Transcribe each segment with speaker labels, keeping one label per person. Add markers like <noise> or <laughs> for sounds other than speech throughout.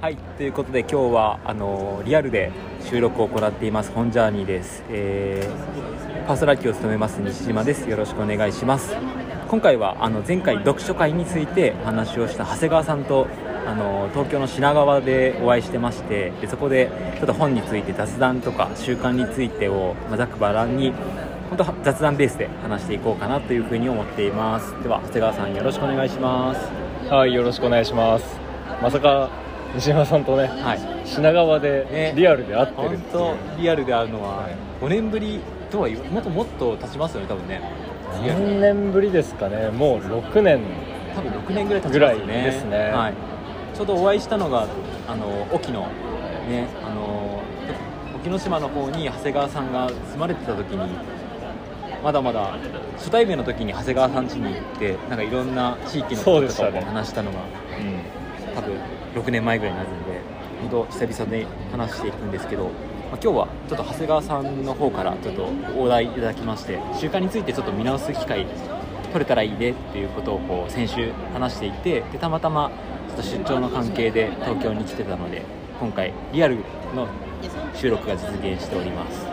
Speaker 1: はいということで今日はあのリアルで収録を行っています。本ジャーニーです、えーパーソナリティを務めます西島です。よろしくお願いします。今回はあの前回読書会についてお話をした長谷川さんとあの東京の品川でお会いしてましてでそこでちょっと本について雑談とか習慣についてを、まあ、ざっくばらんに本当雑談ベースで話していこうかなというふうに思っています。では長谷川さんよろしくお願いします。
Speaker 2: はい、よろしくお願いします。まさか西島さんとね、
Speaker 1: はい。
Speaker 2: 品川
Speaker 1: ね。
Speaker 2: でリアルで会ってる
Speaker 1: 本
Speaker 2: っていう。
Speaker 1: 当リアルで会うのは
Speaker 2: はい。
Speaker 1: 5年ぶりとはもっともっと経ちますよね多分ね。
Speaker 2: 何年ぶりですかね、もう6年。
Speaker 1: 多分6年ぐらい経ちますよね。
Speaker 2: ですね。
Speaker 1: はい、ちょうどお会いしたのがあの沖のねあの沖ノ島の方に長谷川さんが住まれてた時にまだまだ初対面の時に長谷川さん家に行ってなんかいろんな地域のこととかも話したのが多分6年前ぐらいになるんで本当久々で話していくんですけど、まあ、今日はちょっと長谷川さんの方からちょっとお題いただきまして習慣についてちょっと見直す機会取れたらいいねっていうことをこう先週話していてでたまたまちょっと出張の関係で東京に来てたので今回リアルの収録が実現しております。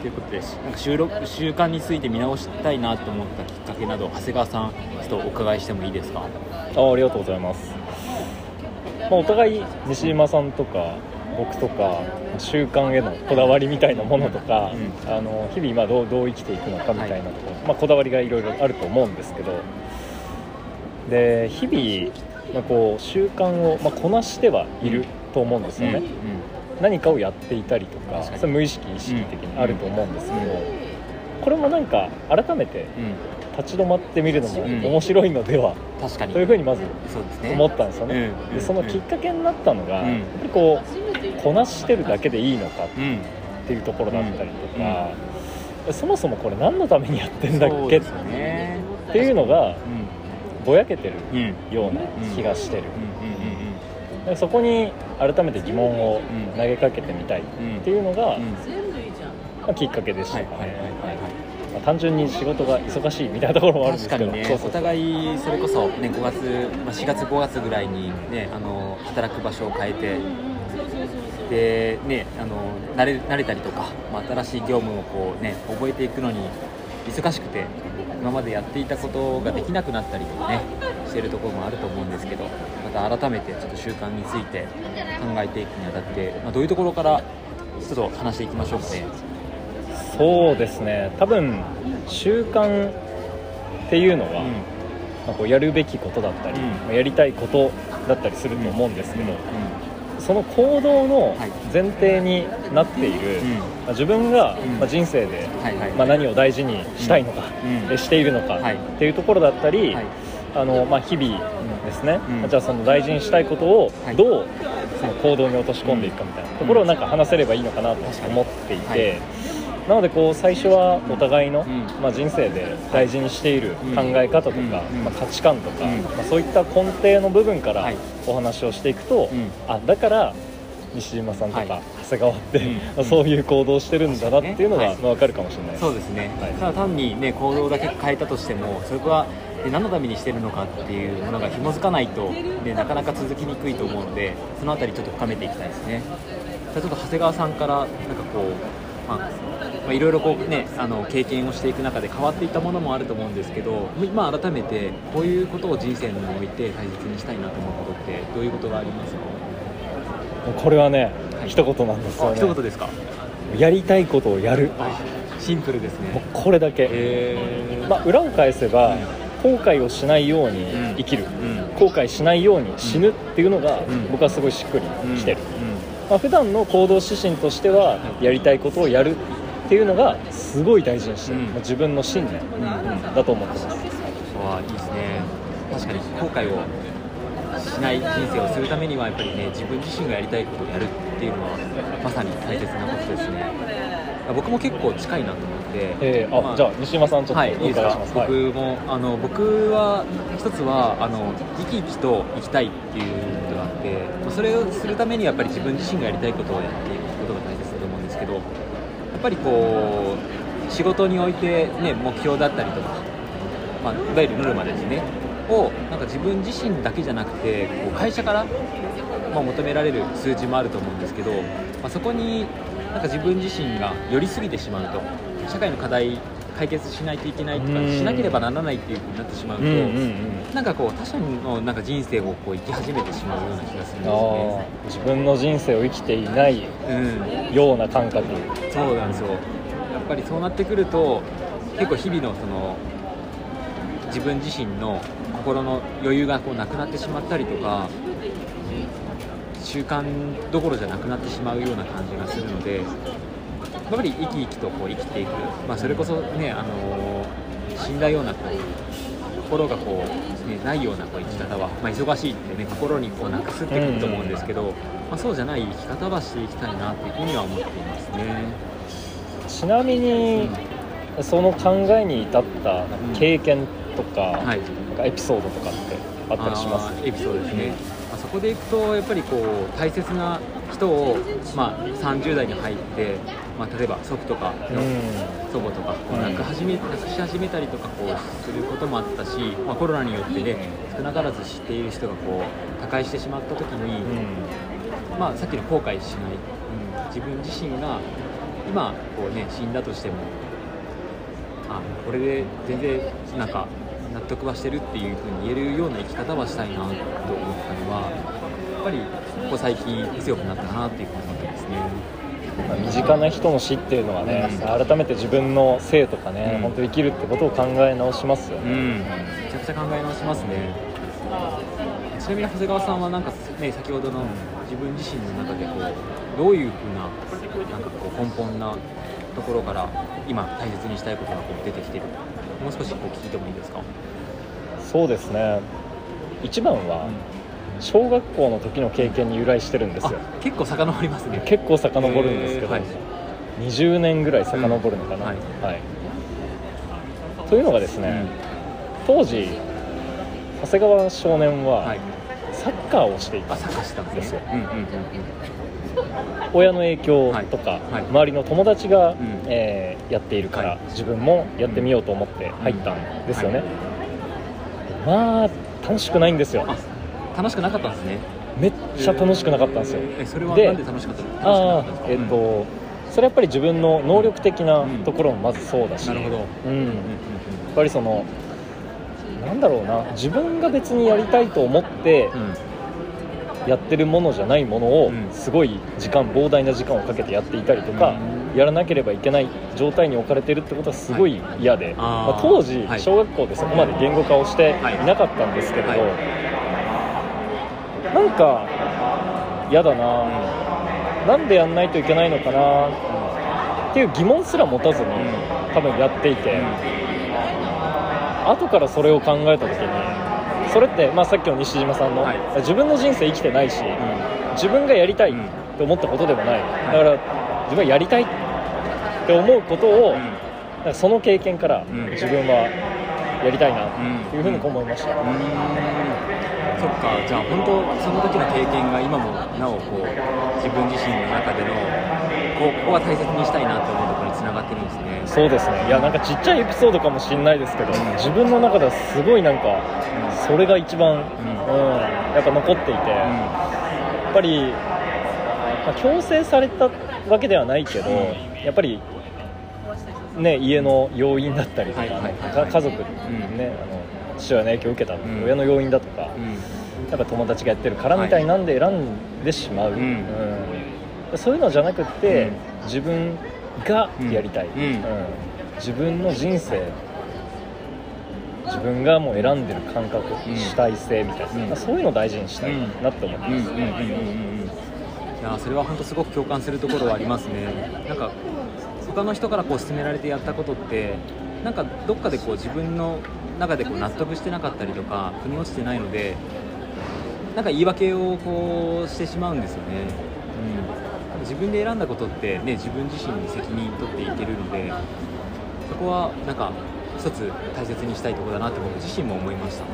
Speaker 1: ということでなんか収録習慣について見直したいなと思ったきっかけなど長谷川さんちょっとお伺いしてもいいですか？
Speaker 2: あありがとうございます。まあ、お互い西島さんとか僕とか習慣へのこだわりみたいなものとか、
Speaker 1: う
Speaker 2: あの日々今どうどう生きていくのかみたいなところ、まあ、こだわりがいろいろあると思うんですけどで日々、まあ、こう習慣を、まあ、こなしてはいると思うんですよね。
Speaker 1: うん。
Speaker 2: 何かをやっていたりとかそれ無意識意識的にあると思うんですけど、
Speaker 1: うん。
Speaker 2: これもなんか改めて
Speaker 1: うん
Speaker 2: 立ち止まってみるのも
Speaker 1: うん。
Speaker 2: 面白いのでは、
Speaker 1: 確かに。
Speaker 2: というふうにまず思ったんですよね、
Speaker 1: うん。うん
Speaker 2: でそのきっかけになったのが、
Speaker 1: うん。
Speaker 2: やっぱりこうこなしてるだけでいいのか
Speaker 1: うん
Speaker 2: っていうところだったりとか、そもそもこれ何のためにやってんだっけ
Speaker 1: ね
Speaker 2: ていうのが
Speaker 1: うん
Speaker 2: ぼやけてるような気がしてる、そこに改めて疑問を
Speaker 1: うん。
Speaker 2: 投げかけてみたいっ
Speaker 1: うん
Speaker 2: ていうのが、
Speaker 1: うん。
Speaker 2: まあきっかけでした、
Speaker 1: はい。はい。はい。はい。
Speaker 2: まあ単純に仕事が忙しいみたいなところもあるんですけど。
Speaker 1: 確かにね。お互いそれこそね5月、まあ、4月5月ぐらいにねあの働く場所を変えて。でねあの慣れ慣れたりとか、まあ、新しい業務をこうね覚えていくのに忙しくて今までやっていたことができなくなったりとかねしてるところもあると思うんですけどまた改めてちょっと習慣について考えていくにあたって、まあ、どういうところからちょっと話していきましょうかね。
Speaker 2: そうですね。多分習慣っていうのは、
Speaker 1: うん。
Speaker 2: まあ、こうやるべきことだったり、
Speaker 1: うん。
Speaker 2: まあやりたいことだったりすると思うんですけど、
Speaker 1: うん。
Speaker 2: その行動の
Speaker 1: はい。
Speaker 2: 前提になっている、
Speaker 1: うん。
Speaker 2: まあ自分が、
Speaker 1: うん。
Speaker 2: まあ、人生で、
Speaker 1: はいはい。
Speaker 2: まあ、何を大事にしたいのか、
Speaker 1: うん。
Speaker 2: えしているのか、
Speaker 1: はい。
Speaker 2: っていうところだったり、
Speaker 1: はい。
Speaker 2: あのまあ、日々ですね、
Speaker 1: うん。
Speaker 2: じゃあその大事にしたいことを
Speaker 1: はい。
Speaker 2: どうその行動に落とし込んでいくかみたいなところをなんか話せればいいのかなと思っていて、
Speaker 1: はい
Speaker 2: なのでこう最初はお互いの、
Speaker 1: うん。
Speaker 2: まあ、人生で大事にしている
Speaker 1: うん。
Speaker 2: 考え方とか、
Speaker 1: うん。
Speaker 2: まあ、価値観とか、
Speaker 1: うん。
Speaker 2: まあ、そういった根底の部分から
Speaker 1: はい。
Speaker 2: お話をしていくと、
Speaker 1: うん。
Speaker 2: あだから西島さんとか
Speaker 1: はい。
Speaker 2: 長谷川って、そういう行動をしてるんだなっていうのが、分かるかもしれない。
Speaker 1: そうですね、
Speaker 2: はい。
Speaker 1: ただ単に、ね、行動だけ変えたとしてもそれはで何のためにしてるのかっていうものが紐づかないと、ね、なかなか続きにくいと思うのでそのあたりちょっと深めていきたいですね。じゃあちょっと長谷川さんからなんかこう、まあまあ、いろいろこう、ね、あの経験をしていく中で変わっていったものもあると思うんですけど今改めてこういうことを人生において大切にしたいなと思うことってどういうことがありますか？
Speaker 2: これはね、
Speaker 1: はい。
Speaker 2: 一言なんですよ
Speaker 1: あ
Speaker 2: ね
Speaker 1: 一言ですか？
Speaker 2: やりたいことをやる。
Speaker 1: あシンプルですね。
Speaker 2: これだけ、まあ、裏を返せば、後悔をしないように
Speaker 1: うん。
Speaker 2: 生きる、
Speaker 1: うん。
Speaker 2: 後悔しないように死ぬっていうのが、
Speaker 1: ん。
Speaker 2: 僕はすごいしっくり
Speaker 1: うん
Speaker 2: きてる、
Speaker 1: うん。
Speaker 2: まあ普段の行動指針としてはやりたいことをやるっていうのがすごい大事にしてる、
Speaker 1: うん。
Speaker 2: まあ自分の信念だと思ってます、
Speaker 1: わあいいですね。確かに後悔をしない人生をするためにはやっぱりね自分自身がやりたいことをやるっていうのはまさに大切なことですね。僕も結構近いなと思って、
Speaker 2: えーあ、
Speaker 1: まあ
Speaker 2: じゃあ西島さんちょっとお
Speaker 1: はい、いいですか？僕も、あの僕は一つはあの生き生きと生きたいっていうことがあってまあそれをするためにやっぱり自分自身がやりたいことをやってぱりこう仕事において、ね、目標だったりとか、まあ、いわゆるノルマですね。をなんか自分自身だけじゃなくてこう会社から、まあ、求められる数字もあると思うんですけど、まあ、そこになんか自分自身が寄りすぎてしまうと社会の課題解決しないといけないとか
Speaker 2: うん
Speaker 1: しなければならないっていうふうになってしまうと、
Speaker 2: うんうんうん。
Speaker 1: なんかこう他者のなんか人生をこう生き始めてしまうような気がするんです
Speaker 2: あ
Speaker 1: よね。
Speaker 2: ー。自分の人生を生きていない
Speaker 1: うん。
Speaker 2: ような感覚。
Speaker 1: そうなんですよ。やっぱりそうなってくると結構日々のその自分自身の心の余裕がこうなくなってしまったりとか習慣どころじゃなくなってしまうような感じがするのでやっぱり生き生きとこう生きていく、まあ、それこそね、あの死んだようなこう心がこう、ね、ないようなこう生き方は、まあ、忙しいってね心にこうなくすってくると思うんですけど、まあ、そうじゃない生き方はしていきたいなっていうふうには思っていますね。
Speaker 2: ちなみにその考えに至った経験とか,、
Speaker 1: はい。
Speaker 2: なんかエピソードとかってあったりします？
Speaker 1: エピソードですね、まあ、そこでいくとやっぱりこう大切な人を、まあ、30代に入って、まあ、例えば祖父とかの
Speaker 2: うん。
Speaker 1: 祖母とか亡く始め亡くし始めたりとかこうすることもあったし、まあ、コロナによってね少なからず知っている人がこう他界してしまった時に、
Speaker 2: うん。
Speaker 1: まあ、さっきの後悔しない、うん、自分自身が今こう、ね、死んだとしてもあこれで全然なんか納得はしてるっていうふうに言えるような生き方はしたいなと思ったのはやっぱりここ最近強くなったなっていうふうに思ってますね。
Speaker 2: まあ身近な人の死っていうのはね、
Speaker 1: うん
Speaker 2: 改めて自分の生とかね、
Speaker 1: うん
Speaker 2: 本当生きるってことを考え直しますよね、
Speaker 1: うん、めちゃくちゃ考え直しますね。ちなみに長谷川さんはなんかね先ほどの自分自身の中でこうどういうふうななんかこう根本なところから今大切にしたいことがこう出てきてるもう少しこう聞いてもいいですか？
Speaker 2: そうですね。一番は小学校の時の経験に由来してるんですよ。
Speaker 1: あ結構遡りますね。
Speaker 2: 結構遡るんですけど、
Speaker 1: はい。
Speaker 2: 20年ぐらい遡るのかな、
Speaker 1: うんはい。
Speaker 2: はい。というのがですね、当時長谷川少年
Speaker 1: は
Speaker 2: はいサッカーをしていた
Speaker 1: あ、サッカーしてたんですね。うんうんうんうん。
Speaker 2: 親の影響とか、
Speaker 1: はいはい。
Speaker 2: 周りの友達が、
Speaker 1: ん。
Speaker 2: えーやっているから、
Speaker 1: はい。
Speaker 2: 自分もやってみようと思って入ったんですよね、まあ楽しくないんですよ。
Speaker 1: あ、楽しくなかったんですね。
Speaker 2: めっちゃ楽しくなかったんですよ、
Speaker 1: え、それは
Speaker 2: で
Speaker 1: なんで楽しかったんですか？
Speaker 2: えっ、と、それはやっぱり自分の能力的なところもまずそうだし。うん、やっぱりそのなんだろうな。自分が別にやりたいと思ってやってるものじゃないものを
Speaker 1: うん。
Speaker 2: すごい時間膨大な時間をかけてやっていたりとか
Speaker 1: うん。
Speaker 2: やらなければいけない状態に置かれてるってことはすごい嫌で、
Speaker 1: あー。
Speaker 2: まあ、当時
Speaker 1: はい。
Speaker 2: 小学校でそこまで言語化をしてい。なかったんですけれど、
Speaker 1: はい。
Speaker 2: なんか嫌だな、なんでやんないといけないのかなっていう疑問すら持たずに多分やっていて、後からそれを考えた時にそれって、まあ、さっきの西島さんの、
Speaker 1: はい。
Speaker 2: 自分の人生生きてないし、自分がやりたい
Speaker 1: うん。
Speaker 2: って思ったことでもない、だから自分はやりたいって思うことを、
Speaker 1: うん。
Speaker 2: その経験から
Speaker 1: ん。
Speaker 2: 自分はやりたいな
Speaker 1: うん
Speaker 2: っていうふうに思いました、
Speaker 1: うーん。そっか。じゃあ本当その時の経験が今もなおこう自分自身の中でのこうここは大切にしたいなって思うってるんですね
Speaker 2: そうですね。いやなんかちっちゃいエピソードかもしれないですけど、自分の中ではすごいなんかそれが一番、うん。やっぱ残っていて、やっぱり、まあ強制されたわけではないけど、やっぱり、ね、家の要因だったりとか、家族、ね
Speaker 1: ん。
Speaker 2: あの父親の影響を受けた
Speaker 1: ん。
Speaker 2: 親の要因だとか、
Speaker 1: うん。
Speaker 2: やっぱ友達がやってるからみたいなんで選んでしまう、
Speaker 1: うん。
Speaker 2: うん。そういうのじゃなくって、
Speaker 1: うん。
Speaker 2: 自分がやりたい、
Speaker 1: うん。
Speaker 2: 自分の人生自分がもう選んでる感覚、
Speaker 1: うん。
Speaker 2: 主体性みたいな、
Speaker 1: うん。
Speaker 2: そういうのを大事にしたいなって思ってます、
Speaker 1: うんうんうんうんうん。いやそれは本当すごく共感するところはありますね。なんか他の人からこう勧められてやったことってなんかどっかでこう自分の中でこう納得してなかったりとか腑に落ちてないのでなんか言い訳をこうしてしまうんですよね、うん、自分で選んだことって、ね、自分自身に責任取っていけるのでそこはなんか一つ大切にしたいところだなって僕自身も思いました。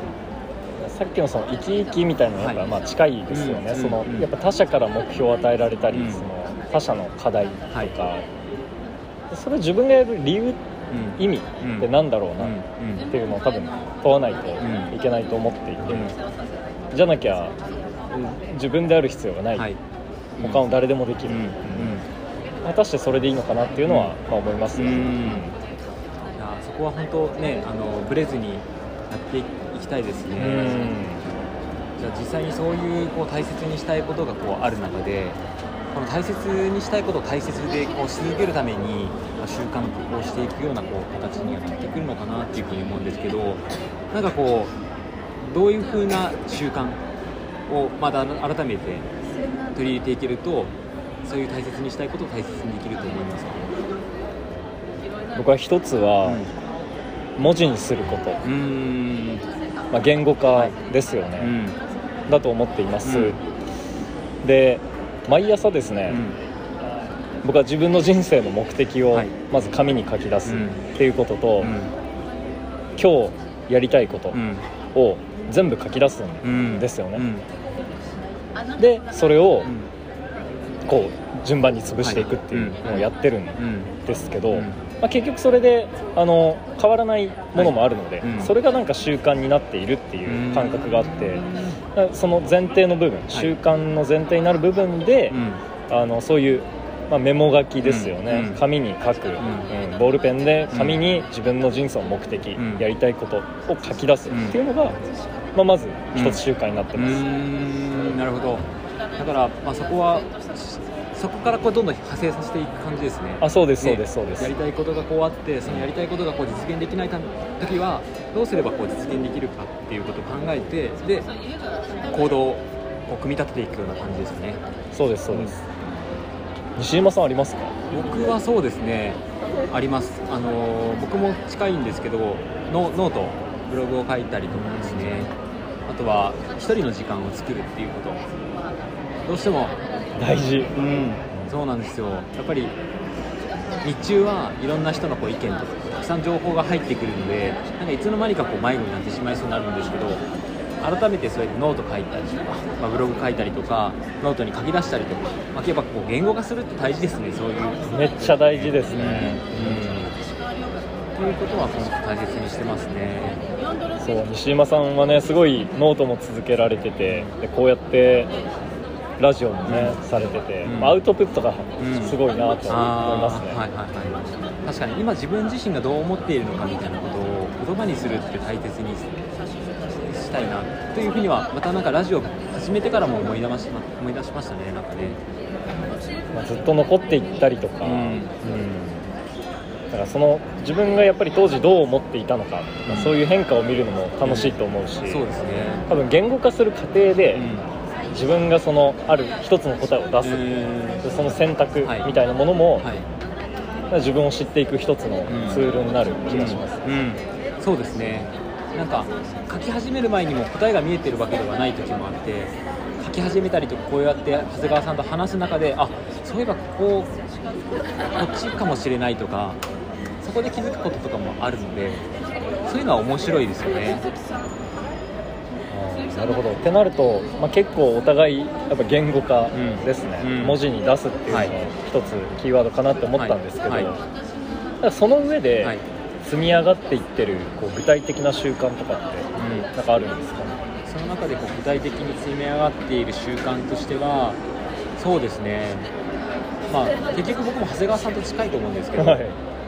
Speaker 2: さっきのその生き生きみたいなのがまあ近いですよね、
Speaker 1: うん
Speaker 2: その
Speaker 1: うん。
Speaker 2: やっぱ他者から目標を与えられたり、
Speaker 1: うん。
Speaker 2: その他者の課題とか、
Speaker 1: はい。
Speaker 2: それを自分がやる理由意味ってなんだろうなっていうのを多分問わないといけないと思っていて、じゃなきゃ自分である必要がない、他の誰でもできる、うんうん、果たしてそれでいいのかなっていうのは、まあ、思います、ね、い
Speaker 1: やそこは本当ねあのブレずにやっていきたいですね、じゃあ実際にそういうこう大切にしたいことがこうある中でこの大切にしたいことを大切でこうし続けるために習慣をしていくようなこう形にはなってくるのかなっていうふうに思うんですけどなんかこうどういうふうな習慣をまた改めて取り入れていけるとそういう大切にしたいことを大切にできると思いますか
Speaker 2: 僕は一つは、文字にすること、まあ、言語化ですよね、はい。うん、だと思っています、うん、で毎朝ですね、うん、僕は自分の人生の目的をまず紙に書き出すっていうことと、今日やりたいことを全部書き出すんですよね、でそれをこう順番に潰していくっていうのをやってるんですけど、まあ、結局それであの変わらないものもあるので、それがなんか習慣になっているっていう感覚があってその前提の部分習慣の前提になる部分で、あのそういうまあ、メモ書きですよね、紙に書く、うん。ボールペンで紙に自分の人生の目的、やりたいことを書き出すっていうのが、まあ、まず一つ習慣になってます、
Speaker 1: なるほど。だから、まあ、そこはそこからこうどんどん派生させていく感じですね。
Speaker 2: あそうですそうですそうです。
Speaker 1: やりたいことがこうあってそのやりたいことがこう実現できない時はどうすればこう実現できるかっていうことを考えてで行動を組み立てていくような感じですね。
Speaker 2: そうですそうです、うん、西山さんありますか？
Speaker 1: 僕はそうですね。あります。あの僕も近いんですけどノノートブログを書いたりとかですね。あとは1人の時間を作るっていうこと。どうしても。
Speaker 2: 大事。
Speaker 1: うん。そうなんですよ。やっぱり日中はいろんな人のこう意見とかたくさん情報が入ってくるのでなんかいつの間にかこう迷子になってしまいそうになるんですけど改めてそうやってノート書いたりとか、まあ、ブログ書いたりとかノートに書き出したりとか、まあ、やっぱこう言語化するって大事ですねそういう。
Speaker 2: めっちゃ大事ですね。
Speaker 1: うん、ということは本当大切にしてますね
Speaker 2: そう西山さんはねすごいノートも続けられててでこうやってラジオもね、されてて、アウトプットがすごいなと思いますね、はいはいは
Speaker 1: い、確かに今自分自身がどう思っているのかみたいなことを言葉にするって大切にしたいなというふうにはまたなんかラジオ始めてからも思い出しま思い出しましたねなんかね、
Speaker 2: まあ、ずっと残っていったりとか、うん、うん、だからその自分がやっぱり当時どう思っていたのか、まあ、そういう変化を見るのも楽しいと思うし、うん、
Speaker 1: そうですね。
Speaker 2: 多分言語化する過程で、自分がそのある一つの答えを出す、でその選択みたいなものも、はい。はい、自分を知っていく一つのツールになる気がします、
Speaker 1: うん。うん、そうですね。なんか書き始める前にも答えが見えてるわけではない時もあって書き始めたりとかこうやって長谷川さんと話す中であそういえばこうこっちかもしれないとかそこで気づくこととかもあるのでそういうのは面白いですよね。
Speaker 2: なるほど。ってなると、まあ、結構お互いやっぱ言語化ですね、うん。うん、文字に出すっていうのも一つキーワードかなって思ったんですけど、はい。はい、その上で積み上がっていってるこう具体的な習慣とかって何かあるんですか？ね、
Speaker 1: その中でこう具体的に積み上がっている習慣としてはそうですね。まあ結局僕も長谷川さんと近いと思うんですけど、はい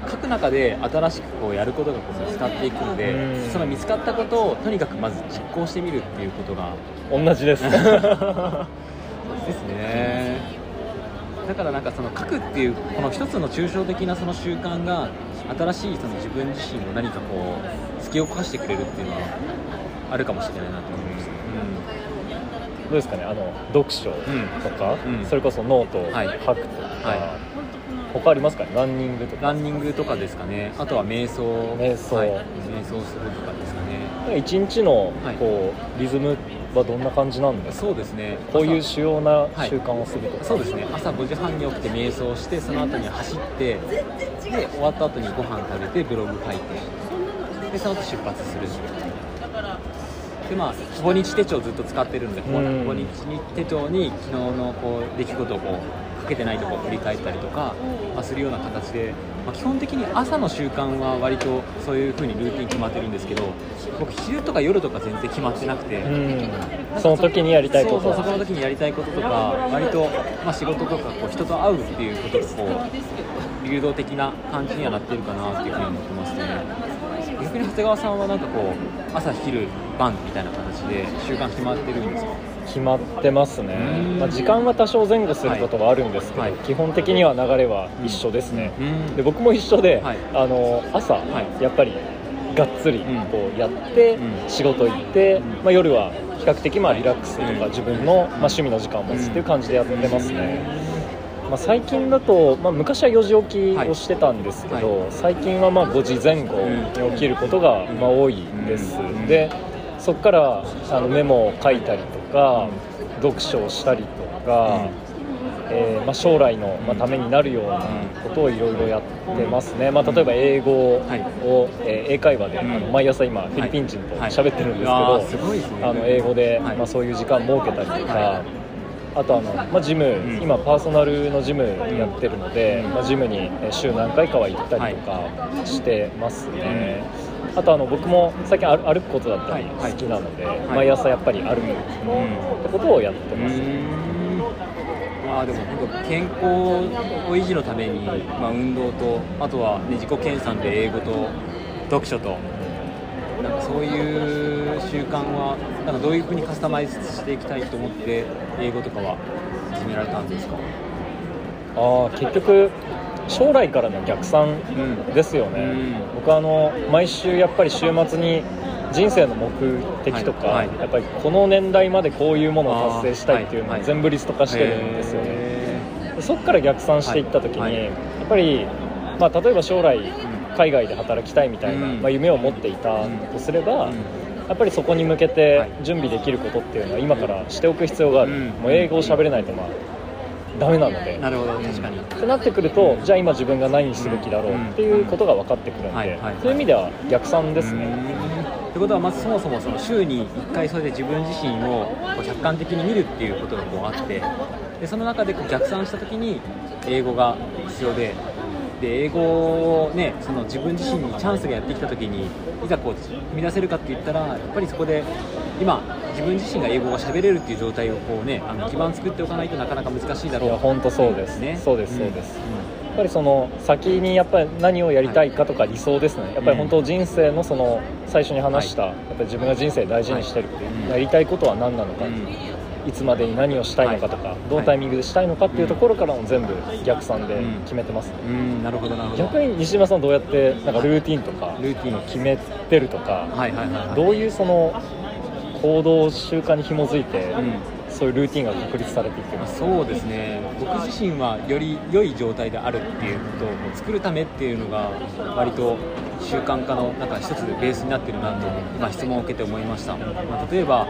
Speaker 1: 書く中で新しくこうやることがこう見つかっていくのでその見つかったことをとにかくまず実行してみるっていうことが
Speaker 2: 同じです。<laughs>
Speaker 1: ですね。だからなんかその書くっていうこの一つの抽象的なその習慣が新しいその自分自身を何かこう突き起こしてくれるっていうのはあるかもしれないなと思いました、
Speaker 2: うん、どうですかね？あの読書とか、うん、それこそノートを書くとか、はいはい他ありますかね？ランニングとか。
Speaker 1: ランニングとかですかね。あとは瞑想。
Speaker 2: 瞑想、はい、瞑
Speaker 1: 想するとかですかね。
Speaker 2: 一日のこう、リズムはどんな感じなんです
Speaker 1: か？そうですね。
Speaker 2: こういう主要な習慣をするとか、
Speaker 1: はい、そうですね。朝5時半に起きて瞑想してその後に走ってで終わった後にご飯食べてブログ書いてでその後出発するでまあほぼ日手帳をずっと使ってるのでほぼ日手帳に昨日のこう出来事をこうかけてないところを振り返ったりとか、まあ、するような形で、まあ、基本的に朝の習慣は割とそういう風にルーティン決まってるんですけど僕昼とか夜とか全然決まってなくて。
Speaker 2: うん。その時にやりたいこと。
Speaker 1: そうそうそこの時にやりたいこととか割と、まあ、仕事とかこう人と会うっていうことがこう流動的な感じにはなってるかなっていうふうに思ってますね。逆に長谷川さんはなんかこう朝昼晩みたいな形で習慣決まってるんですか？
Speaker 2: 決まってますね。
Speaker 1: うん、
Speaker 2: まあ、時間は多少前後することはあるんですけど、
Speaker 1: はい。
Speaker 2: 基本的には流れは一緒ですね、
Speaker 1: うん。
Speaker 2: で僕も一緒で、
Speaker 1: はい。
Speaker 2: あの朝、
Speaker 1: はい。
Speaker 2: やっぱりがっつり
Speaker 1: ん。
Speaker 2: こうやって、
Speaker 1: うん。
Speaker 2: 仕事行って、
Speaker 1: うん。
Speaker 2: まあ、夜は比較的まあリラックスとか、
Speaker 1: うん。
Speaker 2: 自分の、まあ、趣味の時間を持つっていう感じでやってますね、まあ、最近だと、まあ、昔は4時起きをしてたんですけど、
Speaker 1: はい。
Speaker 2: 最近はまあ5時前後に起きることがまあ多いです、
Speaker 1: うん。
Speaker 2: でそこからあのメモを書いたりとか、読書をしたりとか、えーまあ、将来の、まあ、ためになるようなことをいろいろやってますね、まあ、例えば英語を、えー英会話で、あの毎朝今フィリピン人と喋ってるんですけど、
Speaker 1: あーすごいですね。
Speaker 2: あの英語で、
Speaker 1: はい。
Speaker 2: まあ、そういう時間設けたりとか、
Speaker 1: は
Speaker 2: あとあの、まあ、ジム、
Speaker 1: ん。
Speaker 2: 今パーソナルのジムやってるので、
Speaker 1: うん。
Speaker 2: まあ、ジムにえー週何回かは行ったりとかしてますね、あとあの僕も最近歩歩くことだったり
Speaker 1: はい
Speaker 2: 好きなので、
Speaker 1: い。
Speaker 2: 毎朝やっぱり歩くっ
Speaker 1: うん
Speaker 2: てことをやってます、
Speaker 1: まあでも本当健康を維持のために、まあ、運動とあとは、ね、自己研鑽で英語と読書となんかそういう習慣はなんかどういうふうにカスタマイズしていきたいと思って英語とかは始められたんですか？
Speaker 2: ああ結局将来からの逆算
Speaker 1: うん
Speaker 2: ですよね、
Speaker 1: うん。
Speaker 2: 僕はあの毎週やっぱり週末に人生の目的とか、
Speaker 1: はいはい。
Speaker 2: やっぱりこの年代までこういうものを達成したいっていうのを全部リスト化してるんですよね、
Speaker 1: へ
Speaker 2: でそこから逆算していった時に、
Speaker 1: はい。はい
Speaker 2: やっぱり、まあ、例えば将来海外で働きたいみたいな、
Speaker 1: うん。
Speaker 2: まあ、夢を持っていたとすれば、
Speaker 1: うん。
Speaker 2: やっぱりそこに向け
Speaker 1: は
Speaker 2: て
Speaker 1: い
Speaker 2: 準備できることっていうのは今からしておく必要がある、
Speaker 1: うん。
Speaker 2: もう英語を喋れないとまあダメなので。
Speaker 1: ーなるほど確かに、
Speaker 2: ってなってくるとじゃあ今自分が何すべきだろうっていうことが分かってくるんでそういう意味では逆算ですね。
Speaker 1: うん。ってことはまずそもそもその週に1回それで自分自身をこう客観的に見るっていうことがこうあってでその中でこう逆算した時に英語が必要でで英語を、ね、その自分自身にチャンスがやってきた時にいざこう踏み出せるかって言ったらやっぱりそこで今自分自身が英語が喋れるっていう状態をこう、ね、あの基盤作っておかないとなかなか難しいだろう。
Speaker 2: いや本当そうです。
Speaker 1: ね。
Speaker 2: そうですそうです。やっぱりその先にやっぱり何をやりたいかとか理想ですねやっぱり本当人生のその最初に話したやっぱり自分が人生大事にしてるっていうやりたいことは何なのか
Speaker 1: うん
Speaker 2: いつまでに何をしたいのかとか
Speaker 1: はい。
Speaker 2: どのタイミングでしたいのかっていうところからも全部逆算で決めてますね。
Speaker 1: うん。なるほどなるほど。
Speaker 2: 逆に西島さんどうやってなんかルーティンとか
Speaker 1: ルーティン。
Speaker 2: 決めてるとか
Speaker 1: はいはいはいはい。
Speaker 2: どういうその行動習慣に紐づいて
Speaker 1: うん。
Speaker 2: そういうルーティンが確立されていってます。
Speaker 1: そうですね。僕自身はより良い状態であるっていうことを作るためっていうのが割と習慣化のなんか一つベースになってるなと今質問を受けて思いました、まあ、例えば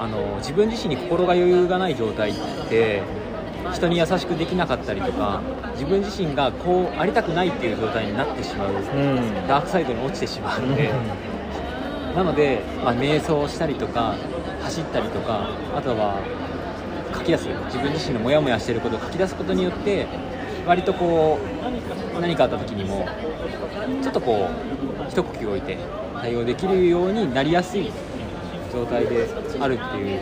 Speaker 1: あの自分自身に心が余裕がない状態って人に優しくできなかったりとか自分自身がこうありたくないっていう状態になってしまう。
Speaker 2: うん。
Speaker 1: ダークサイドに落ちてしまうので、なので、まあ、瞑想したりとか走ったりとかあとは書き出す自分自身のモヤモヤしてることを書き出すことによって割とこう何かあった時にもちょっとこう一呼吸置いて対応できるようになりやすい状態であるっていう、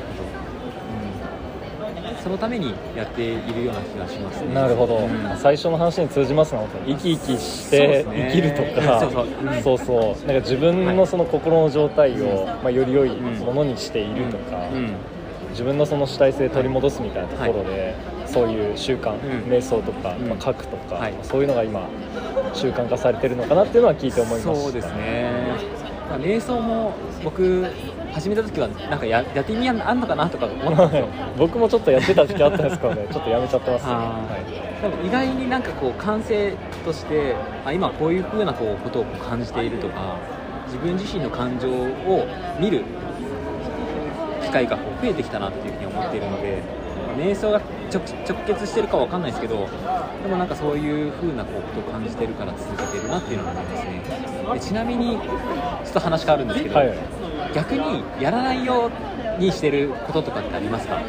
Speaker 1: そのためにやっているような気がしますね。
Speaker 2: なるほど、
Speaker 1: うん。
Speaker 2: 最初の話に通じますね本当に。生き生きして生きるとか。<laughs>
Speaker 1: そうそう。うん
Speaker 2: そうそう。なんか自分のその心の状態を、まあ、より良い
Speaker 1: うん。
Speaker 2: ものにしているとか、
Speaker 1: うん。
Speaker 2: 自分のその主体性取り戻すみたいなところで、そういう習慣、
Speaker 1: ん。
Speaker 2: 瞑想とか、
Speaker 1: うん。
Speaker 2: まあ、書くとか、
Speaker 1: はい。
Speaker 2: そういうのが今習慣化されてるのかなっていうのは聞いて思いました。
Speaker 1: そうですね、まあ、瞑想も僕始めた時はなんかややってみやんあんのかなとか思ったんですよ。
Speaker 2: 僕もちょっとやってた時期あったんですけどね。ちょっとやめちゃってます、ね。
Speaker 1: あ
Speaker 2: はい。
Speaker 1: でも意外になんかこう感性としてあ今こういう風なこうことを感じているとか自分自身の感情を見る機会が増えてきたなっていうふうに思っているので、まあ瞑想が直直結してるかわかんないですけどでもなんかそういう風なこうことを感じてるから続けてるなっていうのが思いますね。でちなみにちょっと話変わるんですけど、
Speaker 2: はい。
Speaker 1: 逆逆にやらないようにしてることとかってありますか？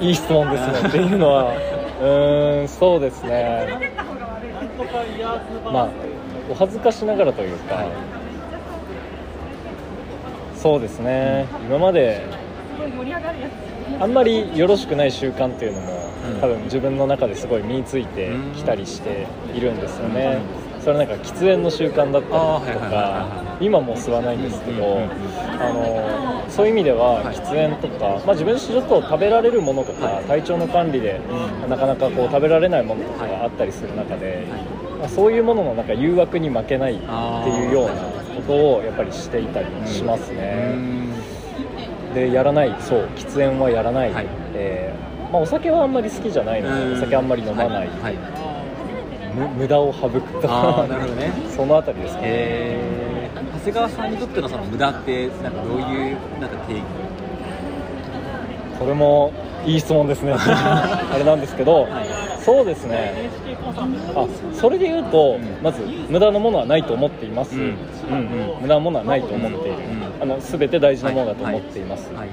Speaker 2: いい質問ですね。っていうのは <laughs> うーんそうですね。まあお恥ずかしながらというか、
Speaker 1: はい
Speaker 2: そうですね。今まであんまりよろしくない習慣っていうのも、
Speaker 1: うん。
Speaker 2: 多分自分の中ですごい身についてきたりしているんですよね、それはなんか喫煙の習慣だったりとか
Speaker 1: は
Speaker 2: 今もう吸わないんですけど、あのそういう意味では
Speaker 1: はい。
Speaker 2: 喫煙とか、まあ、自分ちょっと食べられるものとか、
Speaker 1: はい。
Speaker 2: 体調の管理で
Speaker 1: うん。
Speaker 2: なかなかこう食べられないものとかがあったりする中で、まあそういうもののなんか誘惑に負けないっていうようなことをやっぱりしていたりしますね。でやらないそう喫煙はやらない、
Speaker 1: はい。
Speaker 2: えーまあ、お酒はあんまり好きじゃないのでお酒あんまり飲まない、
Speaker 1: はい。はい。
Speaker 2: む無駄を省くと。
Speaker 1: あーなるほどね。<laughs>
Speaker 2: そのあたりですかね、
Speaker 1: えー、長谷川さんにとってのその無駄ってなんかどういうなんか定義？
Speaker 2: これもいい質問ですね。<laughs> あれなんですけど、
Speaker 1: はい
Speaker 2: そうですね。あそれで言うと、
Speaker 1: ん。
Speaker 2: まず無駄なものはないと思っています、
Speaker 1: うん。
Speaker 2: うん無駄なものはないと思っている、
Speaker 1: うん
Speaker 2: あの全て大事なものだと思っています、
Speaker 1: はい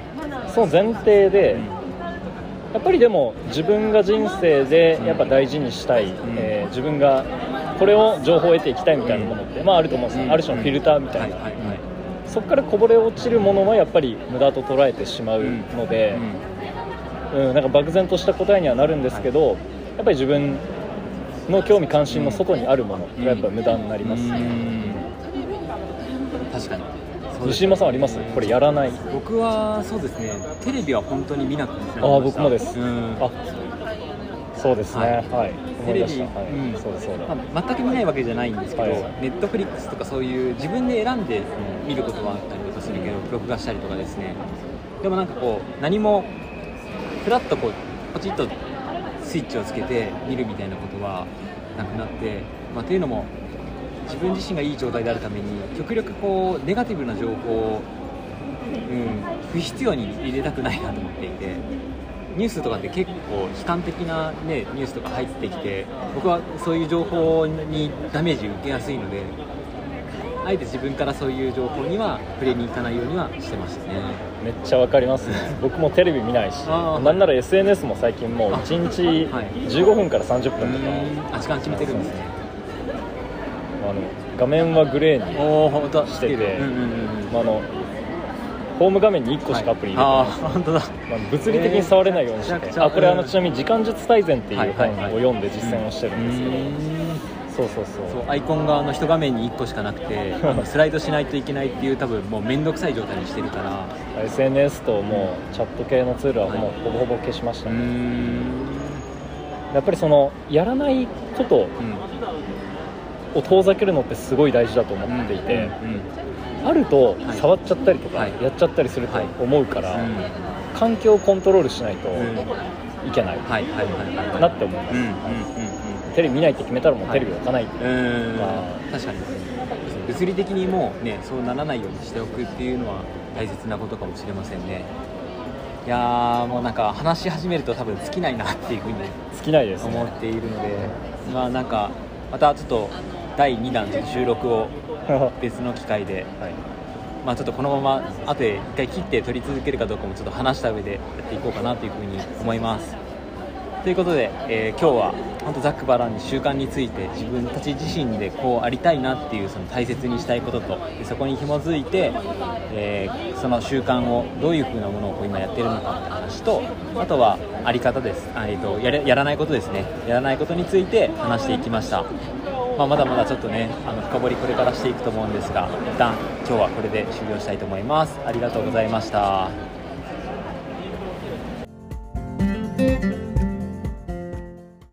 Speaker 2: その前提で、やっぱりでも自分が人生でやっぱ大事にしたい、えー自分がこれを情報を得ていきたいみたいなものって、まあ、あると思うんですよ、
Speaker 1: うん。
Speaker 2: ある種のフィルターみたいな、
Speaker 1: はいはいはい。
Speaker 2: そこからこぼれ落ちるものはやっぱり無駄と捉えてしまうので、うんなんか漠然とした答えにはなるんですけど、やっぱり自分の興味関心の外にあるものがやっぱ無駄になります、
Speaker 1: うん。確かに
Speaker 2: 西島さんあります？これやらない。
Speaker 1: 僕はそうですね。テレビは本当に見なくなりました。
Speaker 2: ああ僕もです、
Speaker 1: うん。
Speaker 2: あそうですね。
Speaker 1: は
Speaker 2: はい。はい
Speaker 1: テレビうん。
Speaker 2: そうだそうだ、
Speaker 1: まあ、全く見ないわけじゃないんですけど、
Speaker 2: はい。
Speaker 1: ネットフリックスとかそういう自分で選んで見ることはあったりとかするけど録画したりとかですね。でもなんかこう何もふらっとこうポチッとスイッチをつけて見るみたいなことはなくなって、まあ、というのも自分自身がいい状態であるために極力こうネガティブな情報を、うん、不必要に入れたくないなと思っていてニュースとかって結構悲観的な、ね、ニュースとか入ってきて僕はそういう情報にダメージ受けやすいのであえて自分からそういう情報には触れに行かないようにはしてましたね。
Speaker 2: めっちゃわかりますね。僕もテレビ見ないしなんなら SNS も最近もう1日
Speaker 1: あ <laughs> はい。
Speaker 2: 15分から30分とか、
Speaker 1: あ時間決めてるんですね
Speaker 2: 画面はグレーに、してて
Speaker 1: うんうんうん
Speaker 2: まあ、あのホーム画面に1個しかアプリ入れてない、
Speaker 1: ああ本当だ。
Speaker 2: まあ、物理的に触れないようにして、
Speaker 1: えー
Speaker 2: あこれあの
Speaker 1: うん。
Speaker 2: ちなみに「時間術大全」っていう本
Speaker 1: はいはいはい。
Speaker 2: を読んで実践をしてるんですけど、そうそうそう。
Speaker 1: そうアイコンがあの一画面に1個しかなくて <laughs> スライドしないといけないっていう多分もう面倒くさい状態にしてるから。
Speaker 2: SNS ともうチャット系のツールはもうほぼほぼ消しました
Speaker 1: うー
Speaker 2: ね、
Speaker 1: ん。
Speaker 2: やっぱりそのやらないこと
Speaker 1: うん
Speaker 2: を遠ざけるのってすごい大事だと思っていて、あると
Speaker 1: はい。
Speaker 2: 触っちゃったりとか
Speaker 1: はい。
Speaker 2: やっちゃったりすると
Speaker 1: はい。
Speaker 2: 思うから、
Speaker 1: うん。
Speaker 2: 環境をコントロールしないと
Speaker 1: うん。
Speaker 2: いけない
Speaker 1: はいはいはいはい。
Speaker 2: なって思います、テレビ見ないって決めたらもうテレビを置かない、
Speaker 1: う。んうん。
Speaker 2: まあ
Speaker 1: 確かに。物理的にもうねそうならないようにしておくっていうのは大切なことかもしれませんね。いやーもうなんか話し始めると多分尽きないなっていうふうに
Speaker 2: 尽きないですね。
Speaker 1: 思っているのでまあなんかまたちょっと第2弾収録を別の機会で
Speaker 2: はい。
Speaker 1: まあ、ちょっとこのまま後で一回切って撮り続けるかどうかもちょっと話した上でやっていこうかなというふうに思います。ということで、えー今日は本当ざっくばらんに習慣について自分たち自身でこうありたいなっていうその大切にしたいこととでそこに紐づいて、えーその習慣をどういうふうなものをこう今やってるのかって話とあとはあり方です。あ、えー、とやれやらないことですね。やらないことについて話していきましたまあ、まだまだちょっとねあの深掘りこれからしていくと思うんですが一旦今日はこれで終了したいと思います。ありがとうございました。